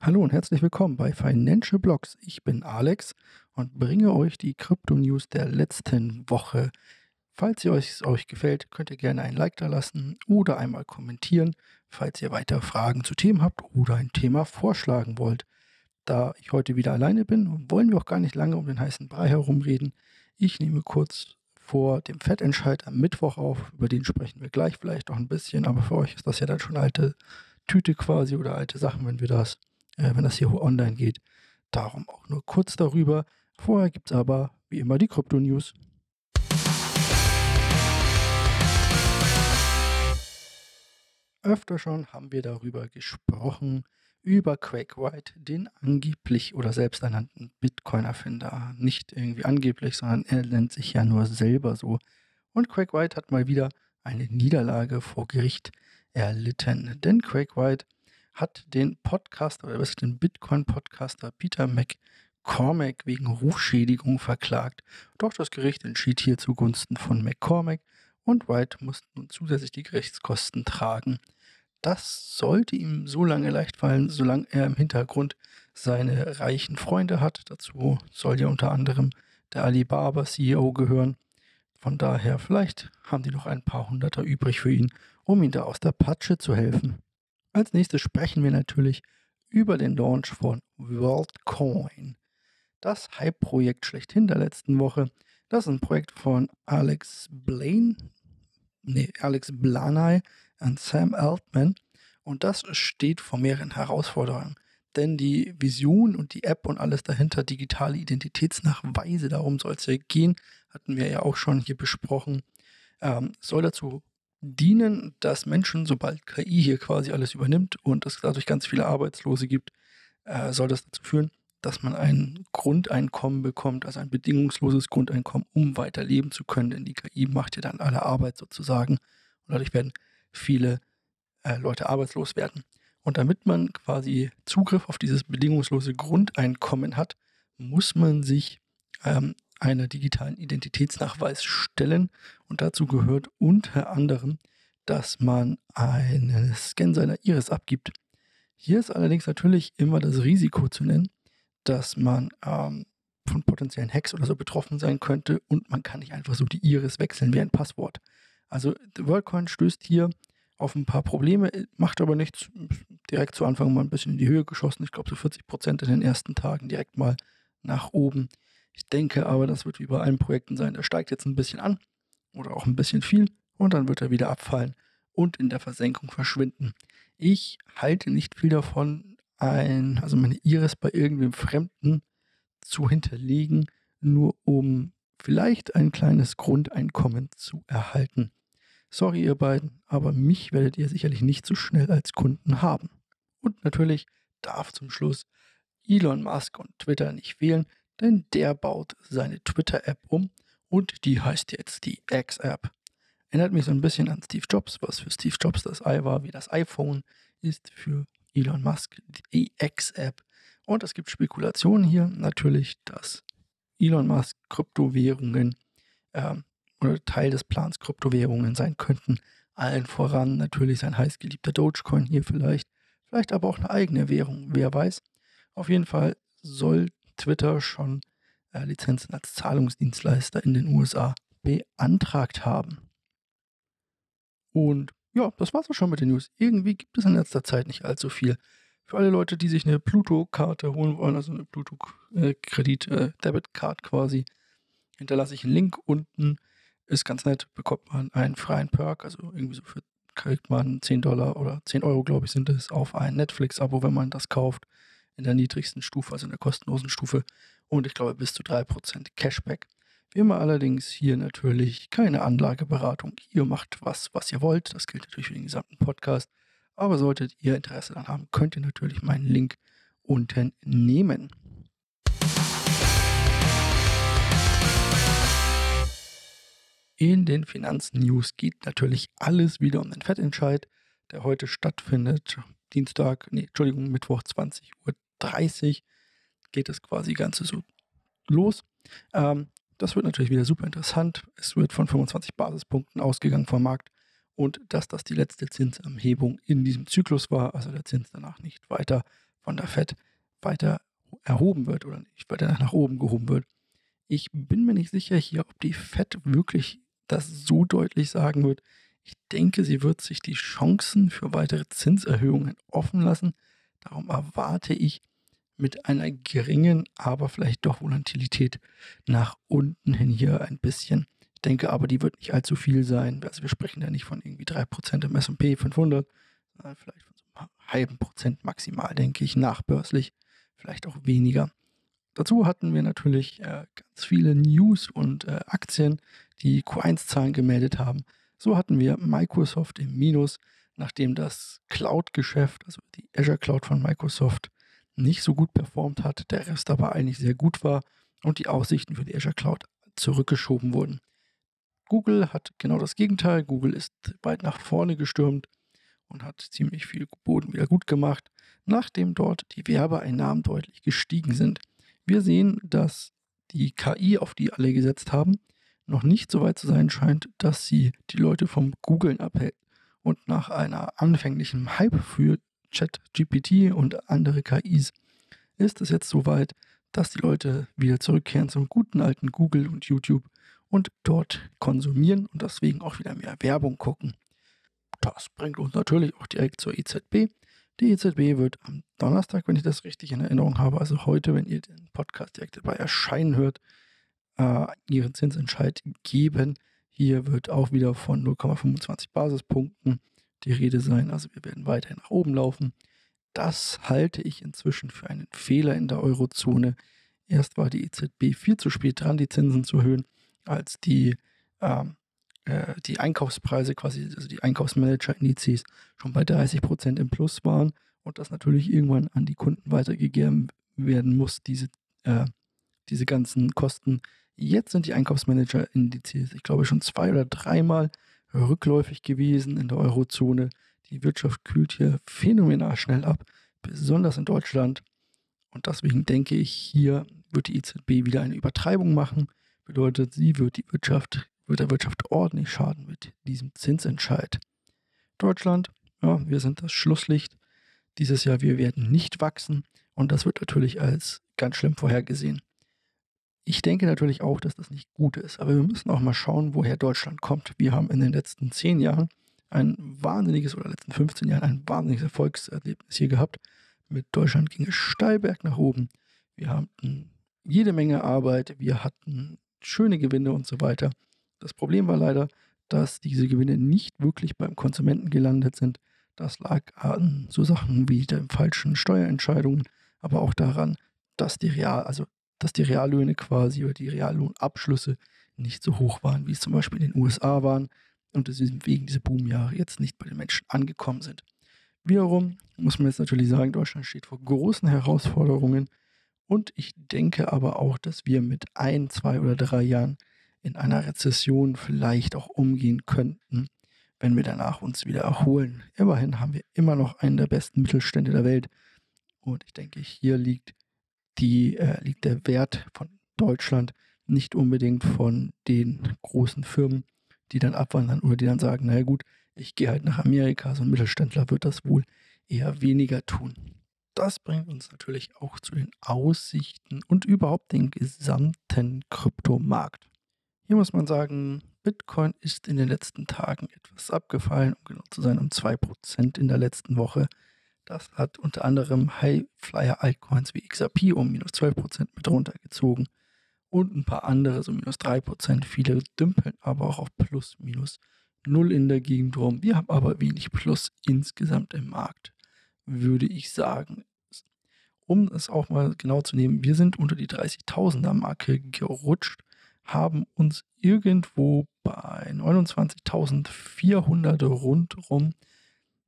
Hallo und herzlich willkommen bei Financial Blogs. Ich bin Alex und bringe euch die Krypto-News der letzten Woche. Falls ihr euch, euch gefällt, könnt ihr gerne ein Like da lassen oder einmal kommentieren, falls ihr weitere Fragen zu Themen habt oder ein Thema vorschlagen wollt. Da ich heute wieder alleine bin, wollen wir auch gar nicht lange um den heißen Brei herumreden. Ich nehme kurz vor dem Fettentscheid am Mittwoch auf. Über den sprechen wir gleich vielleicht noch ein bisschen, aber für euch ist das ja dann schon alte Tüte quasi oder alte Sachen, wenn wir das, äh, wenn das hier online geht. Darum auch nur kurz darüber. Vorher gibt es aber wie immer die Krypto-News. Öfter schon haben wir darüber gesprochen, über Craig White, den angeblich oder selbsternannten Bitcoin-Erfinder. Nicht irgendwie angeblich, sondern er nennt sich ja nur selber so. Und Craig White hat mal wieder eine Niederlage vor Gericht erlitten. Denn Craig White hat den Podcaster oder was den Bitcoin-Podcaster Peter McCormack wegen Rufschädigung verklagt. Doch das Gericht entschied hier zugunsten von McCormack und White musste nun zusätzlich die Gerichtskosten tragen. Das sollte ihm so lange leicht fallen, solange er im Hintergrund seine reichen Freunde hat. Dazu soll ja unter anderem der Alibaba CEO gehören. Von daher, vielleicht haben die noch ein paar Hunderter übrig für ihn, um ihm da aus der Patsche zu helfen. Als nächstes sprechen wir natürlich über den Launch von WorldCoin. Das Hype-Projekt schlechthin der letzten Woche. Das ist ein Projekt von Alex Blaine, nee, Alex Blanay und Sam Altman. Und das steht vor mehreren Herausforderungen. Denn die Vision und die App und alles dahinter, digitale Identitätsnachweise, darum soll es ja gehen, hatten wir ja auch schon hier besprochen, ähm, soll dazu dienen, dass Menschen, sobald KI hier quasi alles übernimmt und es dadurch ganz viele Arbeitslose gibt, äh, soll das dazu führen, dass man ein Grundeinkommen bekommt, also ein bedingungsloses Grundeinkommen, um weiterleben zu können. Denn die KI macht ja dann alle Arbeit sozusagen. Und dadurch werden viele äh, Leute arbeitslos werden. Und damit man quasi Zugriff auf dieses bedingungslose Grundeinkommen hat, muss man sich ähm, einer digitalen Identitätsnachweis stellen. Und dazu gehört unter anderem, dass man einen Scan seiner Iris abgibt. Hier ist allerdings natürlich immer das Risiko zu nennen, dass man ähm, von potenziellen Hacks oder so betroffen sein könnte und man kann nicht einfach so die Iris wechseln wie ein Passwort. Also WorldCoin stößt hier auf ein paar Probleme, macht aber nichts. Direkt zu Anfang mal ein bisschen in die Höhe geschossen. Ich glaube so 40 Prozent in den ersten Tagen direkt mal nach oben. Ich denke aber, das wird wie bei allen Projekten sein. Der steigt jetzt ein bisschen an oder auch ein bisschen viel und dann wird er wieder abfallen und in der Versenkung verschwinden. Ich halte nicht viel davon, ein, also meine Iris bei irgendwem Fremden zu hinterlegen, nur um vielleicht ein kleines Grundeinkommen zu erhalten. Sorry, ihr beiden, aber mich werdet ihr sicherlich nicht so schnell als Kunden haben. Und natürlich darf zum Schluss Elon Musk und Twitter nicht fehlen, denn der baut seine Twitter-App um und die heißt jetzt die X-App. Erinnert mich so ein bisschen an Steve Jobs, was für Steve Jobs das i war, wie das iPhone ist für Elon Musk, die X-App. Und es gibt Spekulationen hier natürlich, dass Elon Musk Kryptowährungen ähm, oder Teil des Plans Kryptowährungen sein könnten. Allen voran natürlich sein heißgeliebter Dogecoin hier vielleicht. Vielleicht aber auch eine eigene Währung, wer weiß. Auf jeden Fall soll Twitter schon äh, Lizenzen als Zahlungsdienstleister in den USA beantragt haben. Und ja, das war's auch schon mit den News. Irgendwie gibt es in letzter Zeit nicht allzu viel. Für alle Leute, die sich eine Pluto-Karte holen wollen, also eine Pluto-Kredit-Debit-Card äh, quasi, hinterlasse ich einen Link unten ist ganz nett, bekommt man einen freien Perk, also irgendwie so für kriegt man 10 Dollar oder 10 Euro, glaube ich, sind es, auf ein Netflix-Abo, wenn man das kauft, in der niedrigsten Stufe, also in der kostenlosen Stufe. Und ich glaube bis zu 3% Cashback. Wie immer allerdings hier natürlich keine Anlageberatung. Ihr macht was, was ihr wollt. Das gilt natürlich für den gesamten Podcast. Aber solltet ihr Interesse daran haben, könnt ihr natürlich meinen Link unten nehmen. In den Finanznews geht natürlich alles wieder um den Fettentscheid, der heute stattfindet. Dienstag, nee, Entschuldigung, Mittwoch 20.30 Uhr geht das quasi Ganze so los. Ähm, das wird natürlich wieder super interessant. Es wird von 25 Basispunkten ausgegangen vom Markt und dass das die letzte Zinsanhebung in diesem Zyklus war, also der Zins danach nicht weiter von der Fed weiter erhoben wird oder nicht weiter nach oben gehoben wird. Ich bin mir nicht sicher hier, ob die Fed wirklich das so deutlich sagen wird. Ich denke, sie wird sich die Chancen für weitere Zinserhöhungen offen lassen. Darum erwarte ich mit einer geringen, aber vielleicht doch Volatilität nach unten hin hier ein bisschen. Ich denke aber, die wird nicht allzu viel sein. Also wir sprechen ja nicht von irgendwie 3% im S&P 500, sondern vielleicht von so einem halben Prozent maximal, denke ich, nachbörslich. Vielleicht auch weniger. Dazu hatten wir natürlich äh, ganz viele News und äh, Aktien, die Q1-Zahlen gemeldet haben. So hatten wir Microsoft im Minus, nachdem das Cloud-Geschäft, also die Azure Cloud von Microsoft, nicht so gut performt hat, der Rest aber eigentlich sehr gut war und die Aussichten für die Azure Cloud zurückgeschoben wurden. Google hat genau das Gegenteil. Google ist weit nach vorne gestürmt und hat ziemlich viel Boden wieder gut gemacht, nachdem dort die Werbeeinnahmen deutlich gestiegen sind. Wir sehen, dass die KI, auf die alle gesetzt haben, noch nicht so weit zu sein scheint, dass sie die Leute vom Googlen abhält. Und nach einer anfänglichen Hype für ChatGPT und andere KIs ist es jetzt so weit, dass die Leute wieder zurückkehren zum guten alten Google und YouTube und dort konsumieren und deswegen auch wieder mehr Werbung gucken. Das bringt uns natürlich auch direkt zur EZB. Die EZB wird am Donnerstag, wenn ich das richtig in Erinnerung habe, also heute, wenn ihr den Podcast direkt dabei erscheinen hört, äh, ihren Zinsentscheid geben. Hier wird auch wieder von 0,25 Basispunkten die Rede sein. Also wir werden weiterhin nach oben laufen. Das halte ich inzwischen für einen Fehler in der Eurozone. Erst war die EZB viel zu spät dran, die Zinsen zu erhöhen, als die ähm, äh, die Einkaufspreise, quasi, also die Einkaufsmanager-Indizes, schon bei 30% im Plus waren und das natürlich irgendwann an die Kunden weitergegeben werden muss, diese, äh, diese ganzen Kosten. Jetzt sind die Einkaufsmanager-Indizes, ich glaube, schon zwei oder dreimal rückläufig gewesen in der Eurozone. Die Wirtschaft kühlt hier phänomenal schnell ab, besonders in Deutschland. Und deswegen denke ich, hier wird die EZB wieder eine Übertreibung machen. Bedeutet, sie wird die Wirtschaft wird der Wirtschaft ordentlich schaden mit diesem Zinsentscheid. Deutschland, ja, wir sind das Schlusslicht. Dieses Jahr, wir werden nicht wachsen und das wird natürlich als ganz schlimm vorhergesehen. Ich denke natürlich auch, dass das nicht gut ist, aber wir müssen auch mal schauen, woher Deutschland kommt. Wir haben in den letzten zehn Jahren ein wahnsinniges oder letzten 15 Jahren ein wahnsinniges Erfolgserlebnis hier gehabt. Mit Deutschland ging es steil berg nach oben. Wir hatten jede Menge Arbeit, wir hatten schöne Gewinne und so weiter. Das Problem war leider, dass diese Gewinne nicht wirklich beim Konsumenten gelandet sind. Das lag an so Sachen wie den falschen Steuerentscheidungen, aber auch daran, dass die Real, also dass die Reallöhne quasi oder die Reallohnabschlüsse nicht so hoch waren, wie es zum Beispiel in den USA waren und deswegen diese Boomjahre jetzt nicht bei den Menschen angekommen sind. Wiederum muss man jetzt natürlich sagen, Deutschland steht vor großen Herausforderungen und ich denke aber auch, dass wir mit ein, zwei oder drei Jahren in einer Rezession vielleicht auch umgehen könnten, wenn wir danach uns wieder erholen. Immerhin haben wir immer noch einen der besten Mittelstände der Welt. Und ich denke, hier liegt, die, äh, liegt der Wert von Deutschland nicht unbedingt von den großen Firmen, die dann abwandern oder die dann sagen, naja gut, ich gehe halt nach Amerika. So ein Mittelständler wird das wohl eher weniger tun. Das bringt uns natürlich auch zu den Aussichten und überhaupt den gesamten Kryptomarkt. Hier muss man sagen, Bitcoin ist in den letzten Tagen etwas abgefallen, um genau zu sein, um 2% in der letzten Woche. Das hat unter anderem High-Flyer-Altcoins wie XRP um minus 12% mit runtergezogen und ein paar andere so minus 3%. Viele dümpeln aber auch auf plus minus 0 in der Gegend rum. Wir haben aber wenig Plus insgesamt im Markt, würde ich sagen. Um es auch mal genau zu nehmen, wir sind unter die 30.000er Marke gerutscht haben uns irgendwo bei 29.400 rundrum,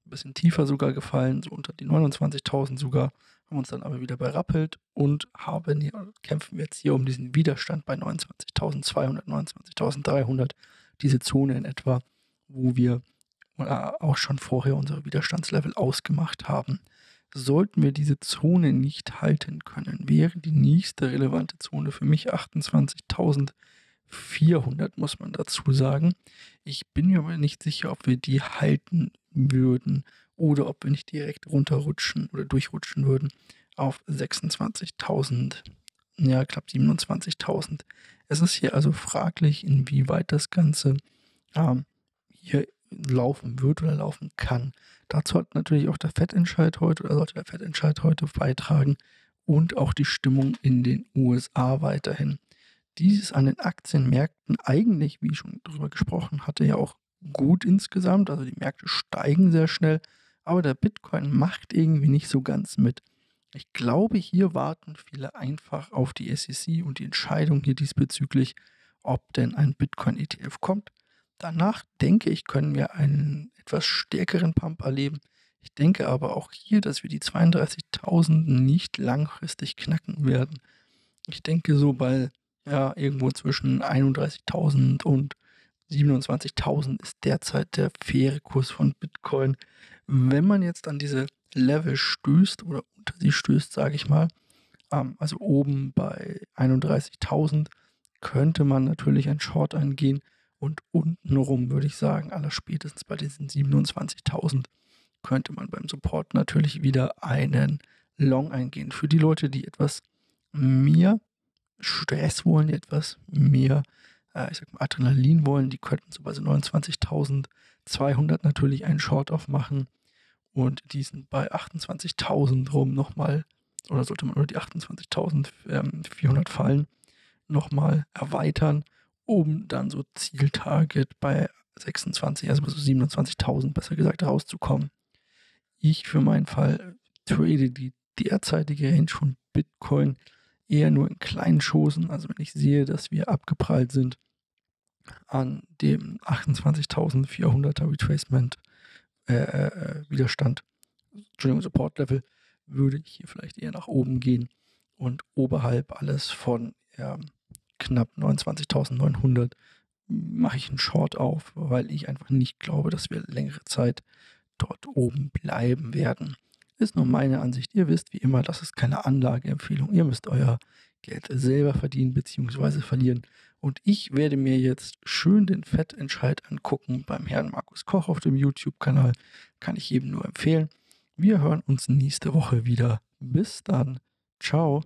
ein bisschen tiefer sogar gefallen, so unter die 29.000 sogar, haben uns dann aber wieder berappelt und haben hier, kämpfen jetzt hier um diesen Widerstand bei 29.200, 29.300, diese Zone in etwa, wo wir äh, auch schon vorher unsere Widerstandslevel ausgemacht haben. Sollten wir diese Zone nicht halten können, wäre die nächste relevante Zone für mich 28.400, muss man dazu sagen. Ich bin mir aber nicht sicher, ob wir die halten würden oder ob wir nicht direkt runterrutschen oder durchrutschen würden auf 26.000, ja, knapp 27.000. Es ist hier also fraglich, inwieweit das Ganze ähm, hier laufen wird oder laufen kann. Dazu hat natürlich auch der Fettentscheid heute oder sollte der Fettentscheid heute beitragen und auch die Stimmung in den USA weiterhin. Dieses an den Aktienmärkten eigentlich, wie ich schon darüber gesprochen hatte, ja auch gut insgesamt. Also die Märkte steigen sehr schnell, aber der Bitcoin macht irgendwie nicht so ganz mit. Ich glaube, hier warten viele einfach auf die SEC und die Entscheidung hier diesbezüglich, ob denn ein Bitcoin-ETF kommt. Danach denke ich, können wir einen etwas stärkeren Pump erleben. Ich denke aber auch hier, dass wir die 32.000 nicht langfristig knacken werden. Ich denke so bei ja, irgendwo zwischen 31.000 und 27.000 ist derzeit der faire Kurs von Bitcoin. Wenn man jetzt an diese Level stößt oder unter sie stößt, sage ich mal, ähm, also oben bei 31.000, könnte man natürlich ein Short eingehen und untenrum würde ich sagen, aller spätestens bei diesen 27.000 könnte man beim Support natürlich wieder einen Long eingehen. Für die Leute, die etwas mehr Stress wollen, die etwas mehr äh, ich sag mal, Adrenalin wollen, die könnten so bei so 29.200 natürlich einen Short aufmachen und diesen bei 28.000 rum nochmal, oder sollte man nur die 28.400 ähm, fallen, nochmal erweitern, um dann so Zieltarget bei 26, also bei so 27.000 besser gesagt rauszukommen. Ich für meinen Fall trade die derzeitige Range von Bitcoin eher nur in kleinen Chosen. Also wenn ich sehe, dass wir abgeprallt sind an dem 28.400er Retracement äh, äh, Widerstand, Entschuldigung, Support Level, würde ich hier vielleicht eher nach oben gehen und oberhalb alles von ja, knapp 29.900 mache ich einen Short auf, weil ich einfach nicht glaube, dass wir längere Zeit dort oben bleiben werden. Ist nur meine Ansicht. Ihr wisst wie immer, das ist keine Anlageempfehlung. Ihr müsst euer Geld selber verdienen bzw. verlieren. Und ich werde mir jetzt schön den Fettentscheid angucken beim Herrn Markus Koch auf dem YouTube-Kanal. Kann ich jedem nur empfehlen. Wir hören uns nächste Woche wieder. Bis dann. Ciao.